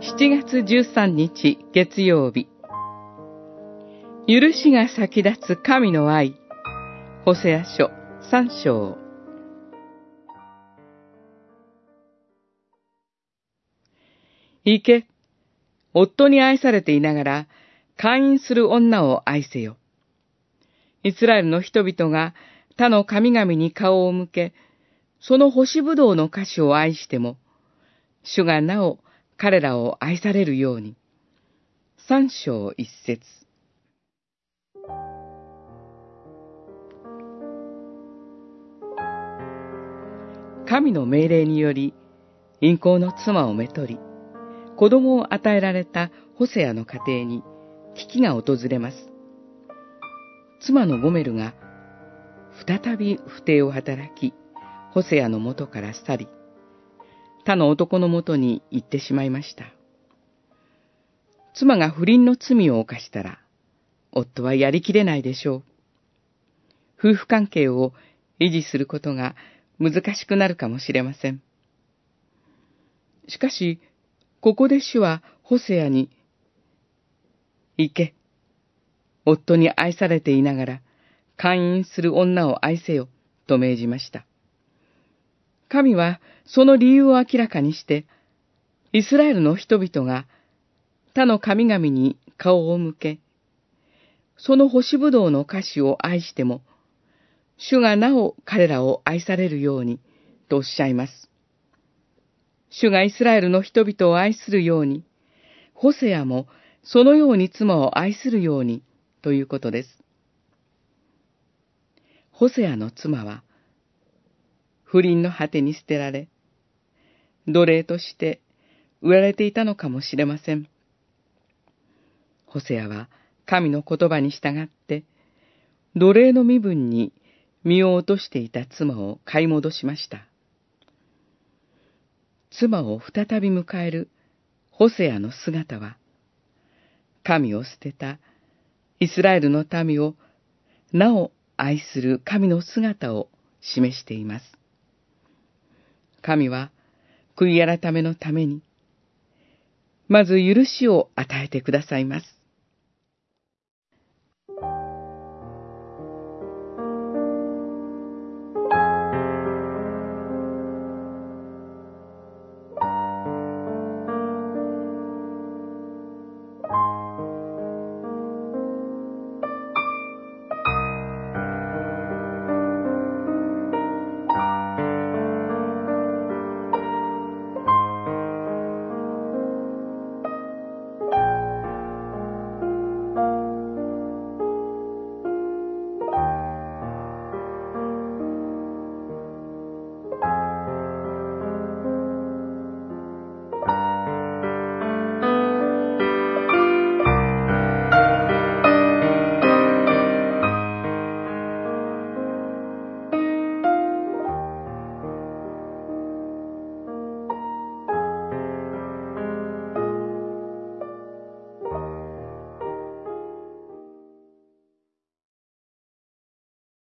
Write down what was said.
7月13日月曜日。許しが先立つ神の愛。ホセア書3章。行け。夫に愛されていながら会員する女を愛せよ。イスラエルの人々が他の神々に顔を向けその星ぶどうの歌詞を愛しても主がなお彼らを愛されるように。三章一節。神の命令により、陰行の妻をめとり、子供を与えられたホセアの家庭に危機が訪れます。妻のゴメルが再び不定を働き、ホセアの元から去り、他の男のもとに行ってしまいました。妻が不倫の罪を犯したら、夫はやりきれないでしょう。夫婦関係を維持することが難しくなるかもしれません。しかし、ここで主はホセアに、行け。夫に愛されていながら、会員する女を愛せよ、と命じました。神はその理由を明らかにして、イスラエルの人々が他の神々に顔を向け、その星ぶどうの歌詞を愛しても、主がなお彼らを愛されるように、とおっしゃいます。主がイスラエルの人々を愛するように、ホセアもそのように妻を愛するように、ということです。ホセアの妻は、不倫の果てに捨てられ、奴隷として売られていたのかもしれません。ホセアは神の言葉に従って、奴隷の身分に身を落としていた妻を買い戻しました。妻を再び迎えるホセアの姿は、神を捨てたイスラエルの民をなお愛する神の姿を示しています。神は悔い改めのために、まず許しを与えてくださいます。